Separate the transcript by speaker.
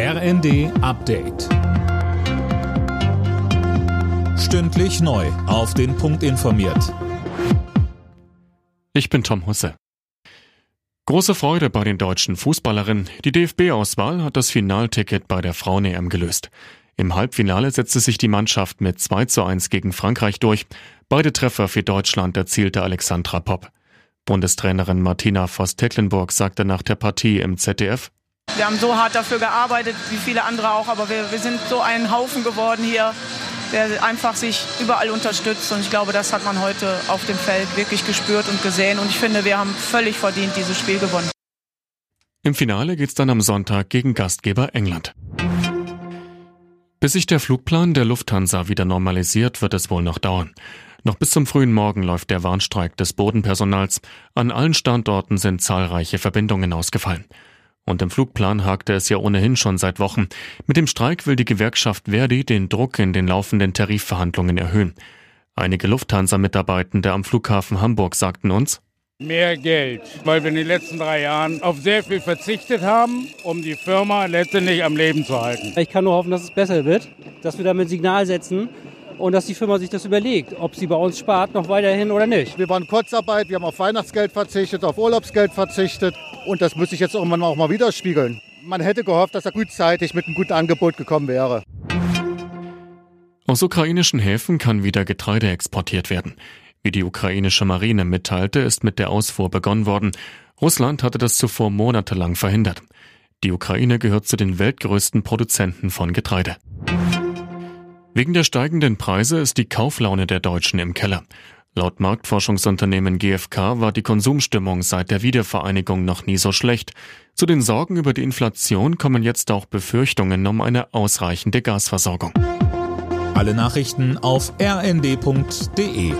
Speaker 1: RND Update. Stündlich neu. Auf den Punkt informiert.
Speaker 2: Ich bin Tom Husse. Große Freude bei den deutschen Fußballerinnen. Die DFB-Auswahl hat das Finalticket bei der Frauen-EM gelöst. Im Halbfinale setzte sich die Mannschaft mit 2 zu 1 gegen Frankreich durch. Beide Treffer für Deutschland erzielte Alexandra Popp. Bundestrainerin Martina Voss-Tecklenburg sagte nach der Partie im ZDF,
Speaker 3: wir haben so hart dafür gearbeitet, wie viele andere auch, aber wir, wir sind so ein Haufen geworden hier, der einfach sich überall unterstützt. Und ich glaube, das hat man heute auf dem Feld wirklich gespürt und gesehen. Und ich finde, wir haben völlig verdient dieses Spiel gewonnen.
Speaker 2: Im Finale geht's dann am Sonntag gegen Gastgeber England. Bis sich der Flugplan der Lufthansa wieder normalisiert, wird es wohl noch dauern. Noch bis zum frühen Morgen läuft der Warnstreik des Bodenpersonals. An allen Standorten sind zahlreiche Verbindungen ausgefallen. Und im Flugplan hakte es ja ohnehin schon seit Wochen. Mit dem Streik will die Gewerkschaft Verdi den Druck in den laufenden Tarifverhandlungen erhöhen. Einige Lufthansa-Mitarbeitende am Flughafen Hamburg sagten uns,
Speaker 4: Mehr Geld, weil wir in den letzten drei Jahren auf sehr viel verzichtet haben, um die Firma letztendlich am Leben zu halten.
Speaker 5: Ich kann nur hoffen, dass es besser wird, dass wir damit Signal setzen und dass die Firma sich das überlegt, ob sie bei uns spart, noch weiterhin oder nicht.
Speaker 6: Wir waren Kurzarbeit, wir haben auf Weihnachtsgeld verzichtet, auf Urlaubsgeld verzichtet und das muss sich jetzt irgendwann auch mal widerspiegeln. Man hätte gehofft, dass er gutzeitig mit einem guten Angebot gekommen wäre.
Speaker 2: Aus ukrainischen Häfen kann wieder Getreide exportiert werden. Wie die ukrainische Marine mitteilte, ist mit der Ausfuhr begonnen worden. Russland hatte das zuvor monatelang verhindert. Die Ukraine gehört zu den weltgrößten Produzenten von Getreide. Wegen der steigenden Preise ist die Kauflaune der Deutschen im Keller. Laut Marktforschungsunternehmen GfK war die Konsumstimmung seit der Wiedervereinigung noch nie so schlecht. Zu den Sorgen über die Inflation kommen jetzt auch Befürchtungen um eine ausreichende Gasversorgung.
Speaker 1: Alle Nachrichten auf rnd.de